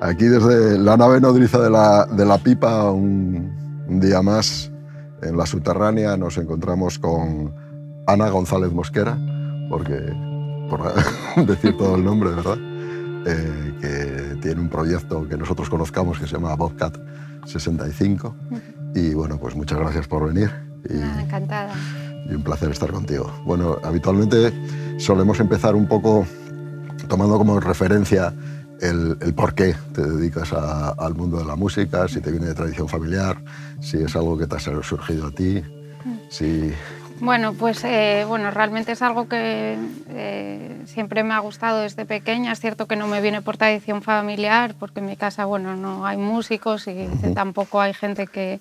Aquí desde la nave nodriza de la, de la pipa, un, un día más en la subterránea, nos encontramos con Ana González Mosquera, porque, por decir todo el nombre, ¿verdad? Eh, que tiene un proyecto que nosotros conozcamos que se llama Bobcat 65. Y bueno, pues muchas gracias por venir. Y, Ah, encantada. y un placer estar contigo. Bueno, habitualmente solemos empezar un poco tomando como referencia el, el por qué te dedicas a- al mundo de la música, si te viene de tradición familiar, si es algo que te ha surgido a ti, si... Bueno, pues eh, bueno, realmente es algo que eh, siempre me ha gustado desde pequeña. Es cierto que no me viene por tradición familiar, porque en mi casa bueno, no hay músicos y tampoco hay gente que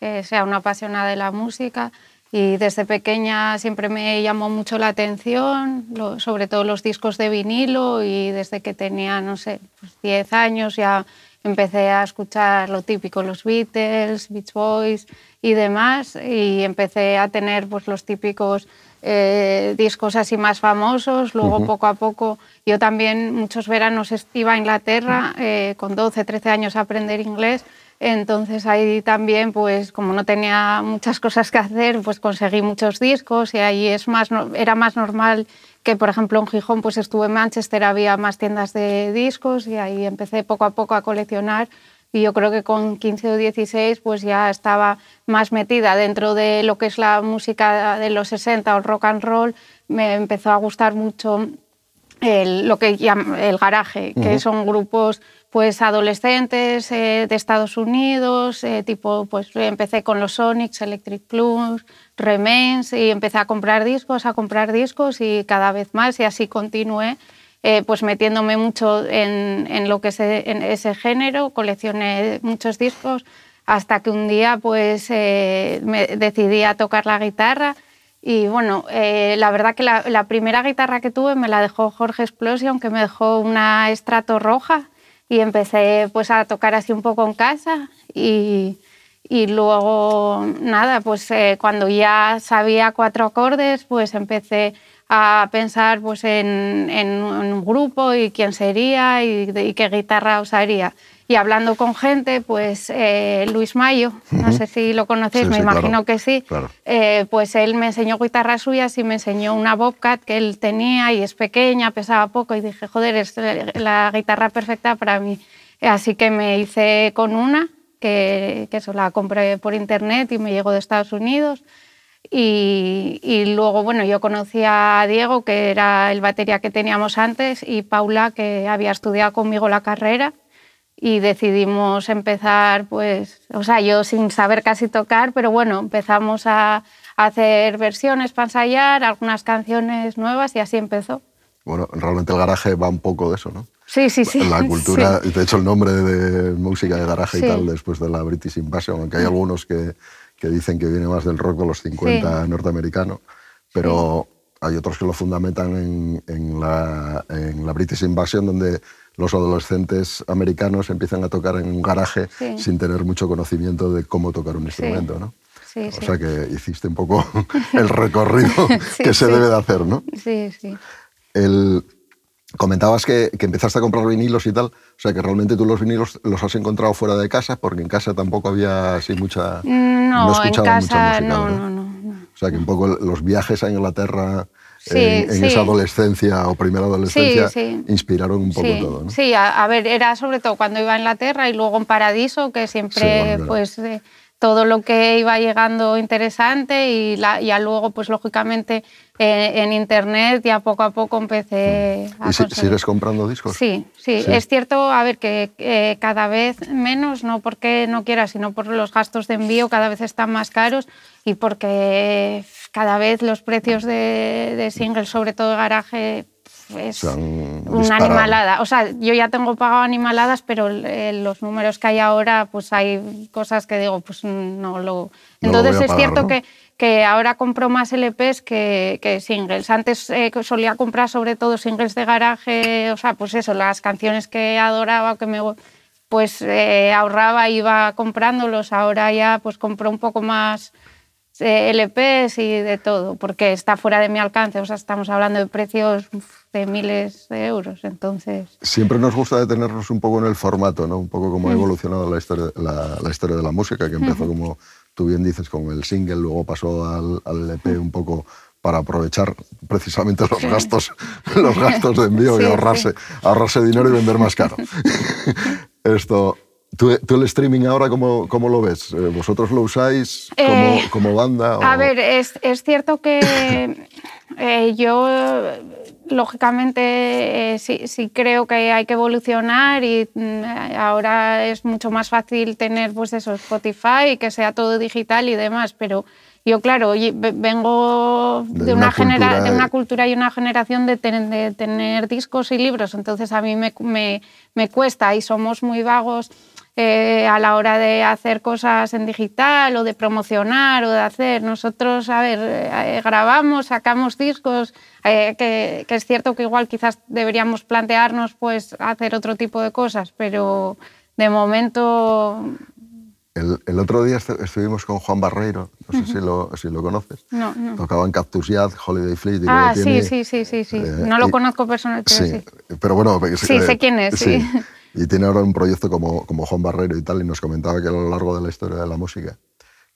eh, sea una apasionada de la música. Y desde pequeña siempre me llamó mucho la atención, lo- sobre todo los discos de vinilo y desde que tenía, no sé, pues 10 años ya empecé a escuchar lo típico, los Beatles, Beach Boys y demás, y empecé a tener pues, los típicos eh, discos así más famosos. Luego, poco a poco, yo también muchos veranos iba a Inglaterra eh, con 12, 13 años a aprender inglés. Entonces ahí también, pues como no tenía muchas cosas que hacer, pues conseguí muchos discos y ahí es más, era más normal que, por ejemplo, en Gijón, pues estuve en Manchester, había más tiendas de discos y ahí empecé poco a poco a coleccionar y yo creo que con 15 o 16 pues ya estaba más metida dentro de lo que es la música de los 60 o el rock and roll. Me empezó a gustar mucho el, lo que llam- el garaje, que son grupos pues adolescentes eh, de Estados Unidos, eh, tipo pues empecé con los Sonics, Electric Plus, Remains y empecé a comprar discos, a comprar discos y cada vez más y así continué eh, pues metiéndome mucho en, en lo que es en ese género, coleccioné muchos discos hasta que un día pues eh, me decidí a tocar la guitarra. Y bueno, la verdad que la, primera guitarra que tuve me la dejó Jorge Explosion, que me dejó una estrato roja y empecé pues a tocar así un poco en casa y, y luego nada, pues eh, cuando ya sabía cuatro acordes, pues empecé a pensar pues en, en un grupo y quién sería y, qué guitarra usaría. Y hablando con gente, pues eh, Luis Mayo, no sé si lo conocéis, Sí, me sí, claro, imagino que sí, claro. eh, pues él me enseñó guitarras suyas y me enseñó una Bobcat que él tenía y es pequeña, pesaba poco y dije, joder, es la guitarra perfecta para mí. Así que me hice con una, que, que eso la compré por internet y me llegó de Estados Unidos. Y, y luego, bueno, yo conocí a Diego, que era el batería que teníamos antes, y Paula, que había estudiado conmigo la carrera y decidimos empezar, pues, o sea, yo sin saber casi tocar, pero bueno, empezamos a, hacer versiones para ensayar, algunas canciones nuevas y así empezó. Bueno, realmente el garaje va un poco de eso, ¿no? Sí, sí, sí. La cultura, sí. de hecho el nombre de música de garaje Sí. y tal, después de la British Invasion, aunque hay algunos que, que dicen que viene más del rock de los 50 norteamericano, pero hay otros que lo fundamentan en, en la, en la British Invasion, donde los adolescentes americanos empiezan a tocar en un garaje Sí. sin tener mucho conocimiento de cómo tocar un instrumento, ¿no? Sí, o sea que hiciste un poco el recorrido que se debe de hacer, ¿no? Sí, sí. El, comentabas que, que empezaste a comprar vinilos y tal, o sea que realmente tú los vinilos los has encontrado fuera de casa, porque en casa tampoco había así mucha... No, en escuchaban mucha casa música, no, no, no, no. O sea que un poco los viajes a Inglaterra Sí, en, en sí. esa adolescencia o primera adolescencia sí. inspiraron un poco todo, ¿no? Sí, a, a ver, era sobre todo cuando iba a Inglaterra y luego en Paradiso, que siempre, bueno, pues, eh, todo lo que iba llegando interesante y la- ya luego, pues, lógicamente, eh, en Internet ya poco a poco empecé a ¿Y si- sigues comprando discos? Sí, sí, Sí. es cierto, a ver, que eh, cada vez menos, no porque no quiera, sino por los gastos de envío cada vez están más caros y porque cada vez los precios de, de singles, sobre todo de garaje, es una disparado. animalada. O sea, yo ya tengo pagado animaladas, pero eh, los números que hay ahora, pues hay cosas que digo, pues no lo... No lo Entonces voy a es pagar, cierto ¿no? que que ahora compro más LPs que, que singles. Antes eh, solía comprar sobre todo singles de garaje, o sea, pues eso, las canciones que adoraba, que me pues eh, ahorraba, iba comprándolos. Ahora ya pues compro un poco más LPs y de todo, porque está fuera de mi alcance, o sea, estamos hablando de precios de miles de euros, entonces... Siempre nos gusta detenernos un poco en el formato, ¿no? Un poco cómo ha evolucionado la historia, la, la historia de la música, que empezó como tú bien dices con el single, luego pasó al, al LP un poco para aprovechar precisamente los gastos, los gastos de envío y ahorrarse, ahorrarse dinero y vender más caro. Esto, ¿Tú, el streaming ahora cómo, cómo lo ves? Eh, ¿Vosotros lo usáis como, eh, como banda? A ver, es, es cierto que eh, yo, lógicamente, sí, sí, creo que hay que evolucionar y mm, ahora es mucho más fácil tener pues eso, Spotify y que sea todo digital y demás, pero yo, claro, vengo de, una, cultura, de una cultura y una generación de, de, tener discos y libros, entonces a mí me, me, me cuesta y somos muy vagos eh, a la hora de hacer cosas en digital o de promocionar o de hacer. Nosotros, a ver, eh, grabamos, sacamos discos, eh, que, que, es cierto que igual quizás deberíamos plantearnos pues hacer otro tipo de cosas, pero de momento... El, el otro día estuvimos con Juan Barreiro, no sé si, lo, si lo conoces. No, no. Tocaban Cactus Yad, Holiday Fleet. Ah, sí, sí, sí, sí, sí. no lo conozco personalmente. Sí, sí, pero bueno... Sí, sé quién es, sí. Y tiene ahora un proyecto como, como Juan Barrero y tal, y nos comentaba que a lo largo de la historia de la música,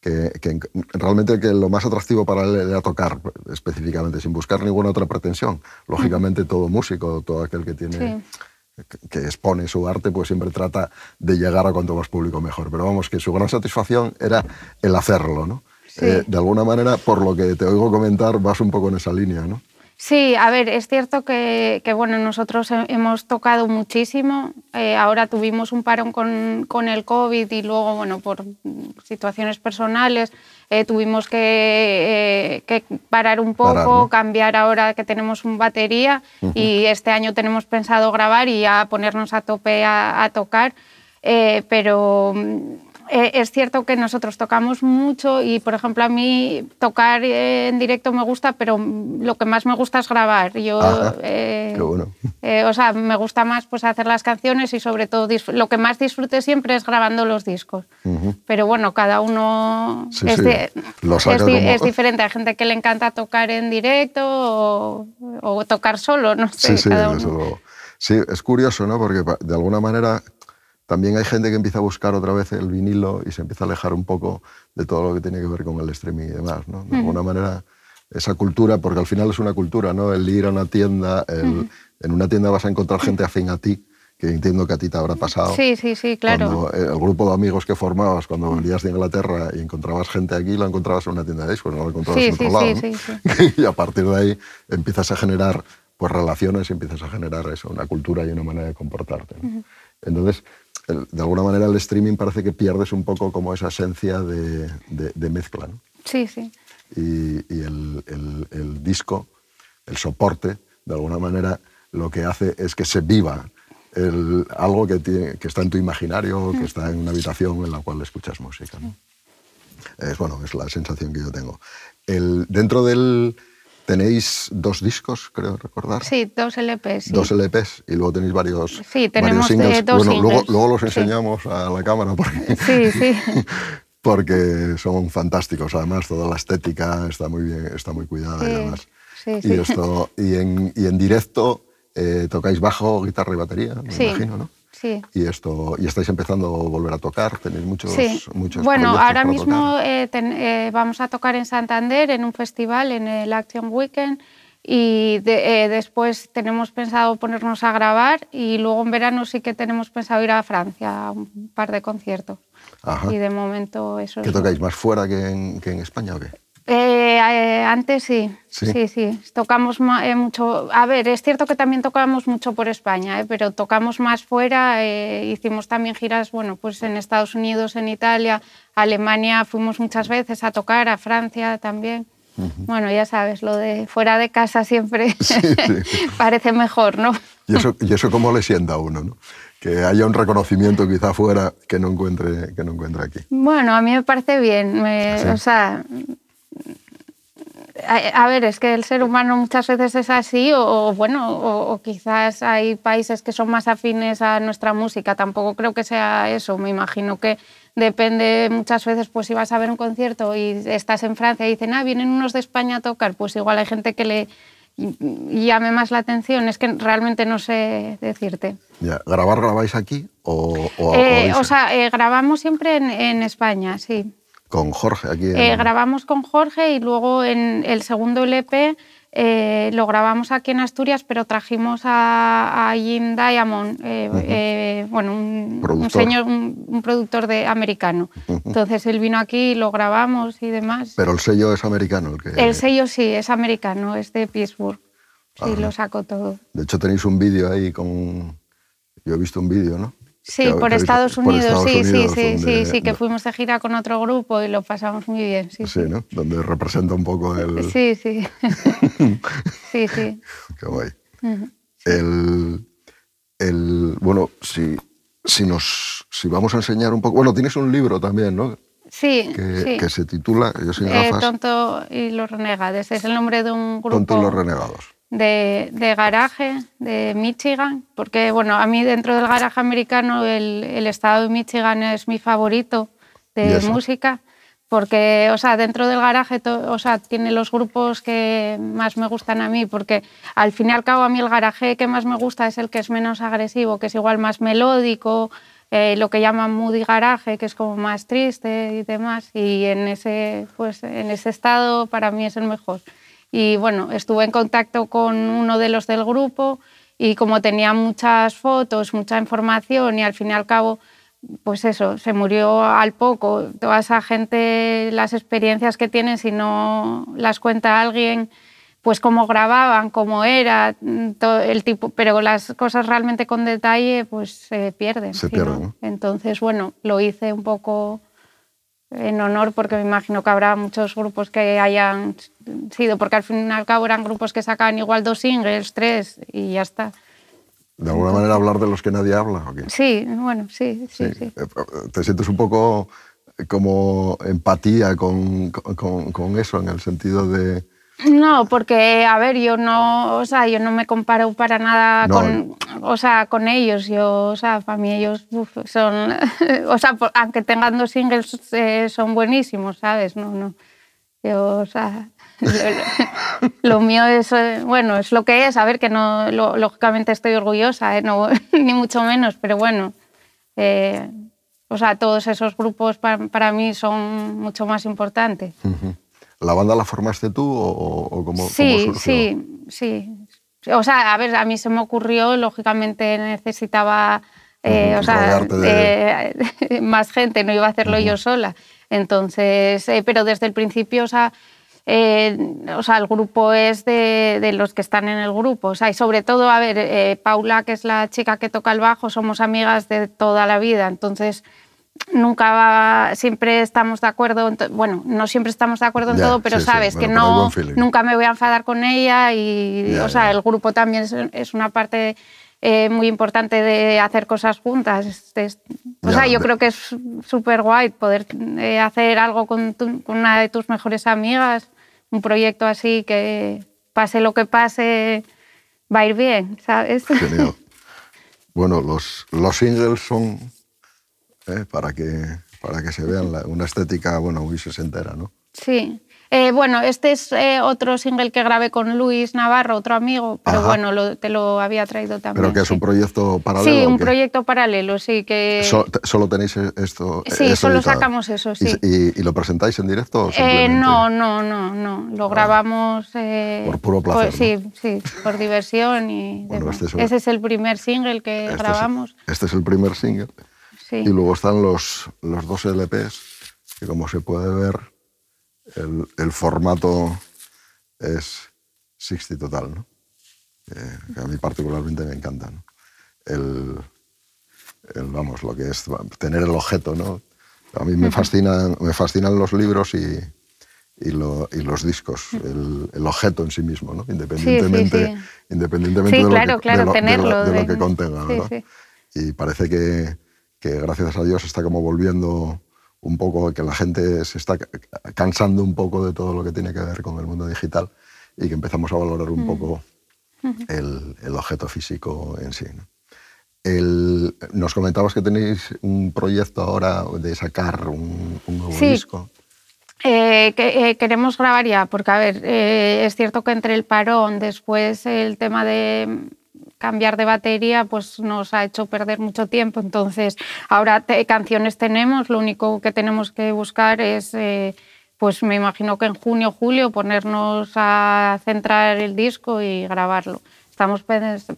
que, que, realmente que lo más atractivo para él era tocar específicamente, sin buscar ninguna otra pretensión. Lógicamente todo músico, todo aquel que tiene... que expone su arte, pues siempre trata de llegar a cuanto más público mejor. Pero vamos, que su gran satisfacción era el hacerlo, ¿no? Eh, de alguna manera, por lo que te oigo comentar, vas un poco en esa línea, ¿no? Sí, a ver, es cierto que, bueno, nosotros hemos tocado muchísimo. Eh, ahora tuvimos un parón con, con, el COVID y luego, bueno, por situaciones personales eh, tuvimos que, eh, que, parar un poco, cambiar ahora que tenemos un batería y este año tenemos pensado grabar y ya ponernos a tope a, a tocar. pero eh, es cierto que nosotros tocamos mucho y, por ejemplo, a mí tocar en directo me gusta, pero lo que más me gusta es grabar. Yo, eh, bueno. eh, o sea, me gusta más pues, hacer las canciones y, sobre todo, lo que más disfrute siempre es grabando los discos. Pero bueno, cada uno es, es, diferente. Hay gente que le encanta tocar en directo o, tocar solo, no sé. Sí, sí, Sí, es curioso, ¿no? Porque de alguna manera también hay gente que empieza a buscar otra vez el vinilo y se empieza a alejar un poco de todo lo que tiene que ver con el streaming y demás. ¿no? De alguna manera, esa cultura, porque al final es una cultura, ¿no? el ir a una tienda, en una tienda vas a encontrar gente afín a ti, que entiendo que a ti te habrá pasado. Sí, sí, sí, claro. Eh, el grupo de amigos que formabas cuando venías de Inglaterra y encontrabas gente aquí, lo encontrabas en una tienda de discos, no lo encontrabas en otro sí, lado. Sí, sí, y a partir de ahí empiezas a generar pues, relaciones y empiezas a generar eso, una cultura y una manera de comportarte. Entonces, de alguna manera el streaming parece que pierdes un poco como esa esencia de, de, mezcla. ¿no? Sí, sí. Y, y el, el, el, disco, el soporte, de alguna manera lo que hace es que se viva algo que, tiene, que, está en tu imaginario, que está en una habitación en la cual escuchas música. ¿no? Es, bueno, es la sensación que yo tengo. El, dentro del, Tenéis dos discos, creo recordar. Sí, dos LPs. Dos LPs y luego tenéis varios. Sí, tenemos singles. dos bueno, Luego, luego, los enseñamos a la cámara porque, sí, sí. porque son fantásticos. Además, toda la estética está muy bien, está muy cuidada y demás. Sí, y, esto, y, en, y en directo eh, tocáis bajo, guitarra y batería, me imagino, ¿no? Y, esto, y estáis empezando a volver a tocar, tenéis muchos, sí. muchos Bueno, ahora mismo eh, eh, vamos a tocar en Santander en un festival, en el Action Weekend, y eh, después tenemos pensado ponernos a grabar y luego en verano sí que tenemos pensado ir a Francia a un par de conciertos. Y de momento eso ¿Qué tocáis? ¿Más fuera que en, que en España o qué? Eh, eh, antes sí. sí, sí, Tocamos eh, mucho. A ver, es cierto que también tocamos mucho por España, pero tocamos más fuera. hicimos también giras, bueno, pues en Estados Unidos, en Italia, Alemania, fuimos muchas veces a tocar, a Francia también. Bueno, ya sabes, lo de fuera de casa siempre parece mejor, ¿no? ¿Y eso, ¿Y eso cómo le sienta a uno, no? que haya un reconocimiento quizá fuera que no encuentre, que no encuentre aquí. Bueno, a mí me parece bien. O sea, A, ver, es que el ser humano muchas veces es así, o, bueno, o, quizás hay países que son más afines a nuestra música. Tampoco creo que sea eso. Me imagino que depende muchas veces, pues si vas a ver un concierto y estás en Francia y dicen, ah, vienen unos de España a tocar, pues igual hay gente que le llame más la atención. Es que realmente no sé decirte. Ya. ¿Grabar grabáis aquí o, o, eh, sea, eh, grabamos siempre en, en España, sí con Jorge aquí. Eh, grabamos con Jorge y luego en el segundo LP eh, lo grabamos aquí en Asturias, pero trajimos a, Jim Diamond, eh, bueno, un, productor. Un, productor de americano. Entonces él vino aquí, lo grabamos y demás. Pero el sello es americano. El, que... el sello sí, es americano, es de Pittsburgh. Sí, lo saco todo. De hecho tenéis un vídeo ahí con... Yo he visto un vídeo, ¿no? Sí, por, Estados Unidos, sí, sí, sí, sí, sí, que fuimos de gira con otro grupo y lo pasamos muy bien. Sí, sí, ¿no? Donde representa un poco el... Sí, sí. sí, sí. Qué guay. el, el, bueno, si, si, nos, si vamos a enseñar un poco... Bueno, tienes un libro también, ¿no? Sí, que, sí. que se titula Yo sin eh, Tonto y los Renegades, es el nombre de un grupo... Tonto y los Renegados de, garaje de Michigan, porque bueno, a mí dentro del garaje americano el, estado de Michigan es mi favorito de música, porque o sea, dentro del garaje o sea, tiene los grupos que más me gustan a mí, porque al fin y al cabo a mí el garaje que más me gusta es el que es menos agresivo, que es igual más melódico, eh, lo que llaman moody garaje, que es como más triste y demás, y en ese, pues, en ese estado para mí es el mejor. Y bueno, estuve en contacto con uno de los del grupo y como tenía muchas fotos, mucha información y al fin y al cabo, pues eso, se murió al poco. Toda esa gente, las experiencias que tienen, si no las cuenta alguien, pues cómo grababan, cómo era, todo el tipo, pero las cosas realmente con detalle, pues se pierden. Se pierden. Entonces, bueno, lo hice un poco en honor porque me imagino que habrá muchos grupos que hayan sido, porque al fin y al cabo eran grupos que sacaban igual dos singles, tres y ya está. ¿De alguna manera hablar de los que nadie habla? ¿o Sí, bueno, sí, sí, sí, eh, ¿Te sientes un poco como empatía con, con, con eso, en el sentido de no, porque, a ver, yo no, o sea, yo no me comparo para nada con, o sea, con ellos. Yo, o sea, para mí ellos son, o sea, aunque tengan dos singles, eh, son buenísimos, ¿sabes? No, no. Yo, o sea, lo, mío es, eh, bueno, es lo que es. A ver, que no, lógicamente estoy orgullosa, ¿eh? no, ni mucho menos, pero bueno. o sea, todos esos grupos para, mí son mucho más importantes. ¿La banda la formaste tú o, cómo, sí, Sí, sí. O sea, a ver, a mí se me ocurrió, lógicamente necesitaba eh, o sea, eh, más gente, no iba a hacerlo yo sola. Entonces, eh, pero desde el principio, o sea, o sea, el grupo es de, de, los que están en el grupo. O sea, y sobre todo, a ver, Paula, que es la chica que toca el bajo, somos amigas de toda la vida. Entonces, nunca siempre estamos de acuerdo, bueno, no siempre estamos de acuerdo en todo, pero sabes que no, nunca me voy a enfadar con ella y, o sea, el grupo también es, una parte eh, muy importante de hacer cosas juntas. o sea, yo creo que es súper guay poder eh, hacer algo con, una de tus mejores amigas, un proyecto así que pase lo que pase, va a ir bien, ¿sabes? Genial. Bueno, los, los singles son ¿eh? para, que, para que se vean una estética bueno, muy sesentera. ¿no? Sí. Eh, bueno, este es eh, otro single que grabé con Luis Navarro, otro amigo, pero bueno, te lo había traído también. ¿Pero que es un proyecto paralelo? Sí, un proyecto paralelo, sí. que ¿Solo tenéis esto? Sí, solo sacamos eso, sí. ¿Y, lo presentáis en directo? O no, no, no, no. Lo ah. grabamos... por puro placer. Sí, sí, por diversión y este Ese es el primer single que este grabamos. este es el primer single. Y luego están los, los dos LPs, que como se puede ver, el, el formato es 60 total, ¿no? que a mí particularmente me encanta. ¿no? El, el, vamos, lo que es tener el objeto, ¿no? A mí me fascinan, me fascinan los libros y, y, lo, y los discos, el, el, objeto en sí mismo, ¿no? independientemente, sí, sí, independientemente de, lo que, de, lo, tenerlo, de, lo, que contenga. Y parece que, que gracias a Dios está como volviendo un poco que la gente se está cansando un poco de todo lo que tiene que ver con el mundo digital y que empezamos a valorar un poco el, objeto físico en sí. nos comentabas que tenéis un proyecto ahora de sacar un, nuevo disco. Eh, que, eh, queremos grabar ya, porque a ver, eh, es cierto que entre el parón, después el tema de cambiar de batería, pues nos ha hecho perder mucho tiempo. Entonces, ahora canciones tenemos, lo único que tenemos que buscar es, pues me imagino que en junio, julio, ponernos a centrar el disco y grabarlo estamos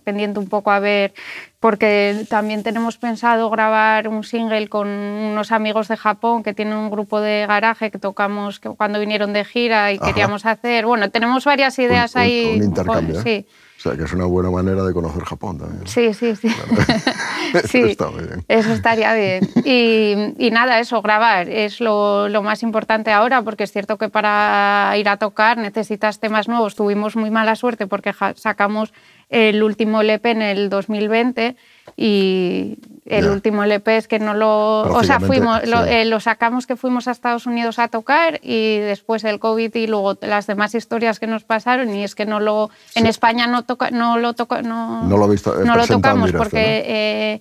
pendiente un poco a ver, porque también tenemos pensado grabar un single con unos amigos de Japón que tienen un grupo de garaje que tocamos cuando vinieron de gira y queríamos hacer. Bueno, tenemos varias ideas ahí. Un, intercambio. ¿eh? Sí. O sea, que es una buena manera de conocer Japón también. Sí, sí, sí. sí eso está muy bien. Eso estaría bien. Y, y nada, eso, grabar es lo, lo, más importante ahora, porque es cierto que para ir a tocar necesitas temas nuevos. Tuvimos muy mala suerte porque sacamos el último LP en el 2020 y el último LP es que no lo... O sea, fuimos, eh, lo, sacamos que fuimos a Estados Unidos a tocar y después el COVID y luego las demás historias que nos pasaron y es que no lo... En España no, toca, no lo toca, no, no lo, visto, no lo tocamos porque... Eh,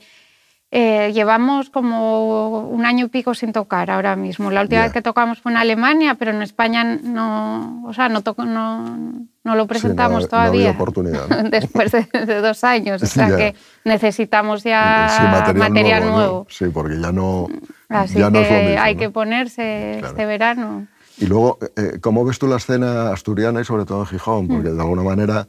eh, llevamos como un año y pico sin tocar ahora mismo. La última vez que tocamos fue en Alemania, pero en España no, o sea, no, no, no lo presentamos todavía. oportunidad. Después de, dos años. O sea que necesitamos ya material, nuevo, Sí, porque ya no. Así que hay que ponerse este verano. Y luego, eh, ¿cómo ves tú la escena asturiana y sobre todo en Gijón? Porque de alguna manera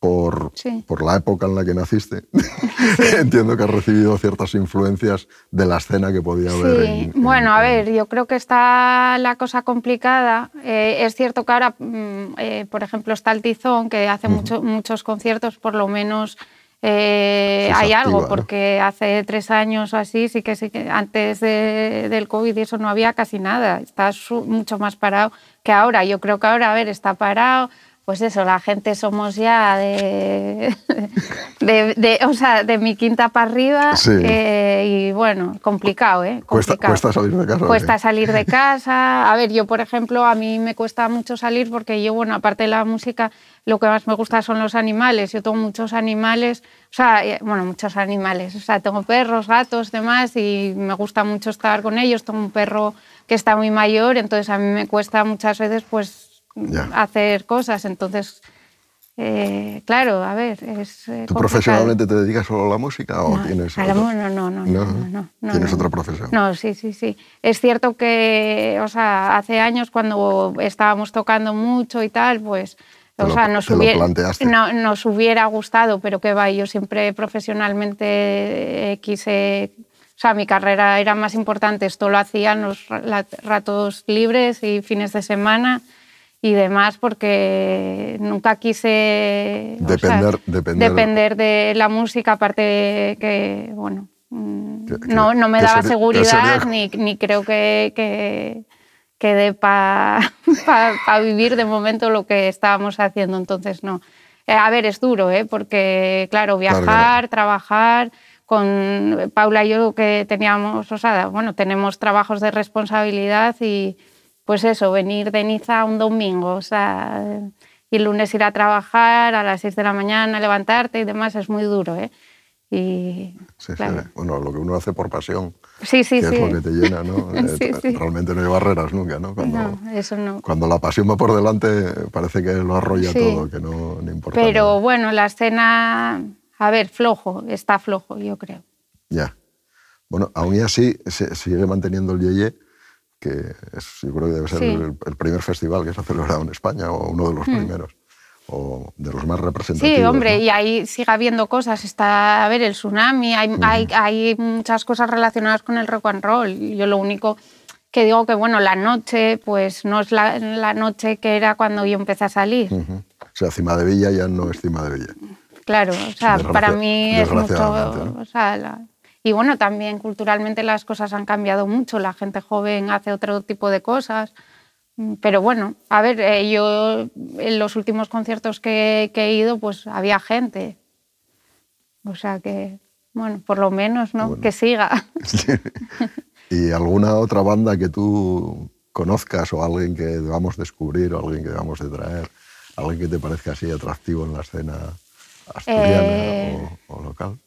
por, por, la época en la que naciste, entiendo que has recibido ciertas influencias de la escena que podía haber. Sí. bueno, a ver, yo creo que está la cosa complicada. Eh, es cierto que ahora, mm, eh, por ejemplo, está el Tizón, que hace muchos conciertos, por lo menos eh, hay algo, porque hace tres años o así, sí que, sí que antes del COVID y eso no había casi nada. Está mucho más parado que ahora. Yo creo que ahora, a ver, está parado pues eso, la gente somos ya de, de, o sea, de mi quinta para arriba eh, y bueno, complicado, ¿eh? Cuesta, salir de casa. Cuesta salir de casa. A ver, yo por ejemplo, a mí me cuesta mucho salir porque yo, bueno, aparte de la música, lo que más me gusta son los animales. Yo tengo muchos animales, o sea, eh, bueno, muchos animales. O sea, tengo perros, gatos, demás y me gusta mucho estar con ellos. Tengo un perro que está muy mayor, entonces a mí me cuesta muchas veces pues hacer cosas. Entonces, eh, claro, a ver, es. Eh, ¿Tú profesionalmente te dedicas solo a la música o tienes.? A no, no, no, no, ¿Tienes otra profesión? No, sí, sí, sí. Es cierto que, o sea, hace años cuando estábamos tocando mucho y tal, pues. O sea, nos, hubiera, no, nos hubiera gustado, pero que va, yo siempre profesionalmente quise o sea, mi carrera era más importante, esto lo hacía en los ratos libres y fines de semana y demás porque nunca quise depender, depender, de la música, aparte que, bueno, mm, no, no, me daba seguridad ni, ni, creo que, que, que dé para pa, vivir de momento lo que estábamos haciendo, entonces no. Eh, a ver, es duro, ¿eh? porque claro, viajar, trabajar con Paula y yo que teníamos, o sea, bueno, tenemos trabajos de responsabilidad y pues eso, venir de Niza un domingo, o sea, y el lunes ir a trabajar a las 6 de la mañana, levantarte y demás, es muy duro, ¿eh? Y, sí, sí. Bueno, lo que uno hace por pasión, sí, sí, que sí. es lo que te llena, ¿no? Eh, realmente no hay barreras nunca, ¿no? Cuando, no, eso no. Cuando la pasión va por delante, parece que lo arrolla todo, que no, no importa. Pero bueno, la escena, a ver, flojo, está flojo, yo creo. Ya. Bueno, aún así se sigue manteniendo el Yeye que es, yo creo que debe ser el, primer festival que se ha celebrado en España o uno de los hmm. primeros o de los más representativos. Sí, hombre, y ahí sigue habiendo cosas. Está, a ver, el tsunami, hay, hay, hay, muchas cosas relacionadas con el rock and roll. Yo lo único que digo que, bueno, la noche, pues no es la, la noche que era cuando yo empecé a salir. O sea, Cima de Villa ya no es Cima de Villa. Claro, o sea, para mí es mucho... O sea, la, y bueno, también culturalmente las cosas han cambiado mucho, la gente joven hace otro tipo de cosas. Mm, pero bueno, a ver, eh, yo en los últimos conciertos que, he ido, pues había gente. O sea que, bueno, por lo menos, ¿no? Que siga. ¿Y alguna otra banda que tú conozcas o alguien que debamos descubrir o alguien que debamos de traer? ¿Alguien que te parezca así atractivo en la escena asturiana Eh. o, o local?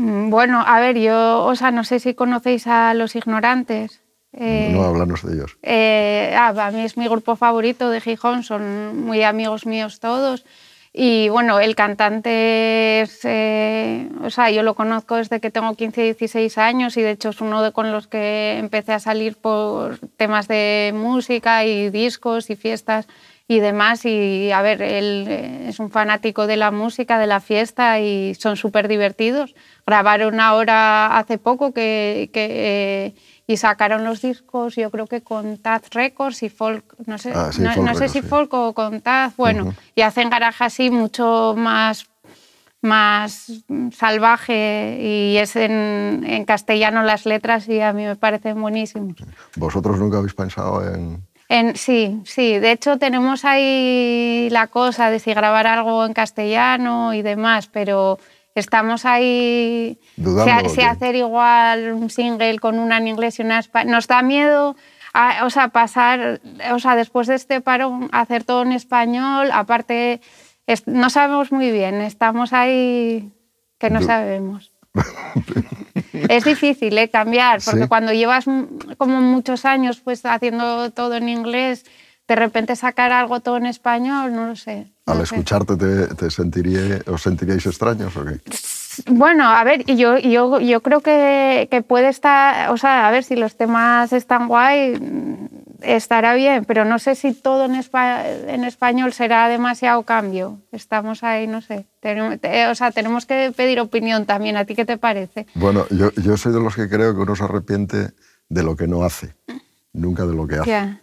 Mm, Bueno, a ver, yo, o sea, no sé si conocéis a Los Ignorantes. Eh, no, háblanos de ellos. Eh, ah, a mí es mi grupo favorito de Gijón, son muy amigos míos todos. Y bueno, el cantante es, eh, o sea, yo lo conozco desde que tengo 15, 16 años y de hecho es uno de con los que empecé a salir por temas de música y discos y fiestas y demás. Y a ver, él eh, es un fanático de la música, de la fiesta y son súper divertidos. Grabaron ahora hace poco que, que, eh, y sacaron los discos, yo creo que con Taz Records y Folk, no sé, Ah, sí, no, Folk no sé Records, si sí. Folk o con Taz, bueno, Ujú. y hacen garaje así mucho más más salvaje y es en, en castellano las letras y a mí me parecen buenísimos. ¿Vosotros nunca habéis pensado en...? En, sí, sí, de hecho tenemos ahí la cosa de si grabar algo en castellano y demás, pero estamos ahí Dudando, si, ¿o si hacer igual un single con una en inglés y una en español. Nos da miedo, a- o sea, pasar, o sea, después de este parón, hacer todo en español. Aparte, es- no sabemos muy bien, estamos ahí que no Du- sabemos. Es difícil ¿eh? cambiar, porque Sí. cuando llevas como muchos años pues haciendo todo en inglés, de repente sacar algo todo en español, no lo sé. no Al sé. escucharte te, te sentiría, os sentiríais extraños o qué? Bueno, a ver, yo, yo, yo creo que, que puede estar, o sea, a ver si los temas están guay, estará bien, pero no sé si todo en, espa- en español será demasiado cambio. Estamos ahí, no sé. Tenemos, te- o sea, tenemos que pedir opinión también. ¿A ti qué te parece? Bueno, yo, yo soy de los que creo que uno se arrepiente de lo que no hace, nunca de lo que hace. Ya.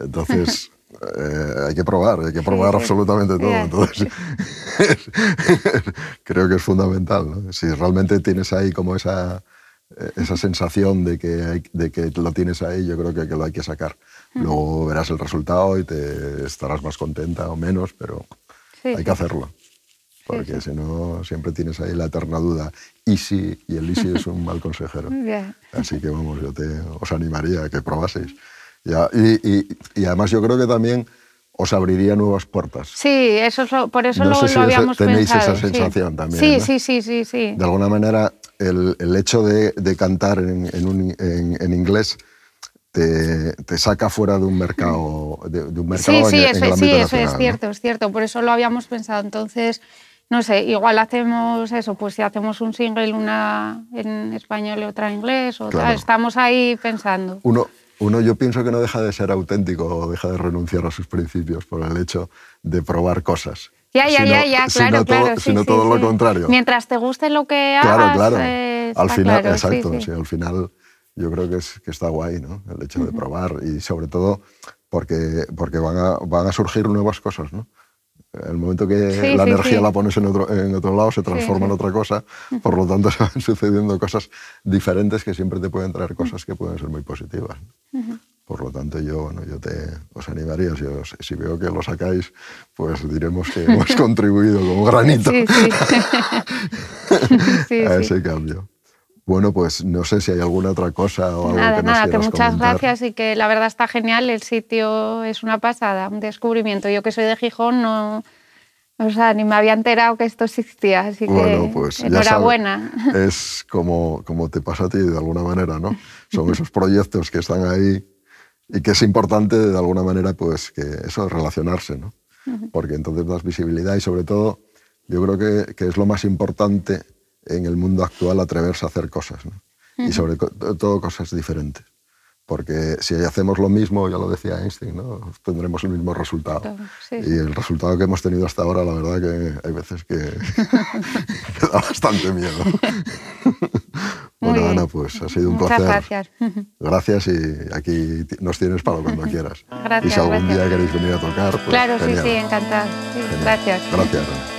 Entonces, eh, hay que probar, hay que probar sí. absolutamente todo. Ya. Entonces, creo que es fundamental. ¿no? Si realmente tienes ahí como esa, esa sensación de que, hay- de que lo tienes ahí, yo creo que, que lo hay que sacar. Luego verás el resultado y te estarás más contenta o menos, pero Sí, hay sí. que hacerlo. Porque si no, siempre tienes ahí la eterna duda. ¿Y si? Y el easy es un mal consejero. Así que vamos, yo te, os animaría a que probaseis. Ya, y, y- y además yo creo que también os abriría nuevas puertas. Sí, eso es lo- por eso No lo, sé si lo ese- habíamos tenéis esa pensado. sí. sensación también, Sí, ¿no? sí, sí, sí, sí. De alguna manera, el, el hecho de, de cantar en, en un- en- en inglés te, te saca fuera de un mercado, de, de un mercado Sí, sí, en, eso, el sí, ámbito eso nacional, es ¿no? cierto, es cierto. Por eso lo habíamos pensado. Entonces, no sé, igual hacemos eso, pues si hacemos un single, una en español y otra en inglés, o tal, Claro. estamos ahí pensando. Uno, uno yo pienso que no deja de ser auténtico o deja de renunciar a sus principios por el hecho de probar cosas. Ya, ya, Sino- ya, ya, sino claro, todo, claro. sí, sino sí, todo lo sí. contrario. Mientras te guste lo que Claro, hagas, claro. eh, al final, claro, exacto. al final, yo creo que, es, que está guay, ¿no? El hecho de probar y sobre todo porque, porque van, a, van a surgir nuevas cosas, ¿no? El momento que Sí, la sí, energía sí. la pones en otro, en otro lado se transforma en otra cosa, por lo tanto se van sucediendo cosas diferentes que siempre te pueden traer cosas que pueden ser muy positivas. Por lo tanto, yo, bueno, yo te, os animaría, si, os- si veo que lo sacáis, pues diremos que hemos contribuido como granito Sí, sí. A ese cambio. Bueno, pues no sé si hay alguna otra cosa o algo Nada, que nos nada, que muchas comentar. gracias y que la verdad está genial. El sitio es una pasada, un descubrimiento. Yo que soy de Gijón, no, o sea, ni me había enterado que esto existía, así Bueno, que pues ya enhorabuena. sabes, es como, como te pasa a ti de alguna manera, ¿no? Son esos proyectos que están ahí y que es importante de alguna manera, pues, que eso, relacionarse, ¿no? Porque entonces das visibilidad y sobre todo, yo creo que, que es lo más importante en el mundo actual atreverse a hacer cosas, ¿no? Y sobre todo cosas diferentes. Porque si hacemos lo mismo, ya lo decía Einstein, ¿no? tendremos el mismo resultado. Claro, sí, y el resultado que hemos tenido hasta ahora, la verdad que hay veces que, que da bastante miedo. Bueno, bien. Ana, pues ha sido un Muchas placer. gracias. Gracias y aquí nos tienes para cuando quieras. Gracias, y si algún gracias. día queréis venir a tocar, pues claro, sí, genial. sí, Genial. gracias. Gracias. Ana.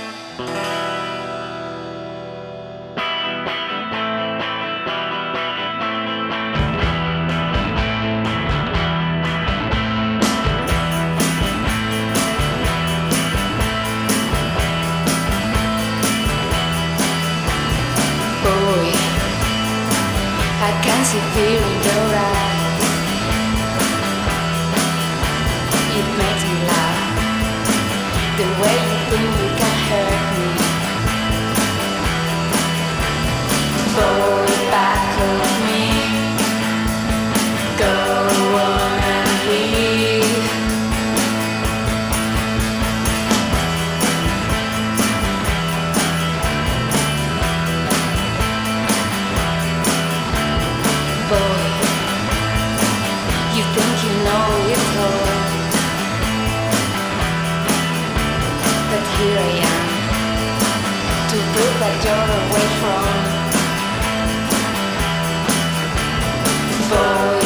disappearing your eyes. It makes me laugh the way you do here I am to break that door away from. Boy.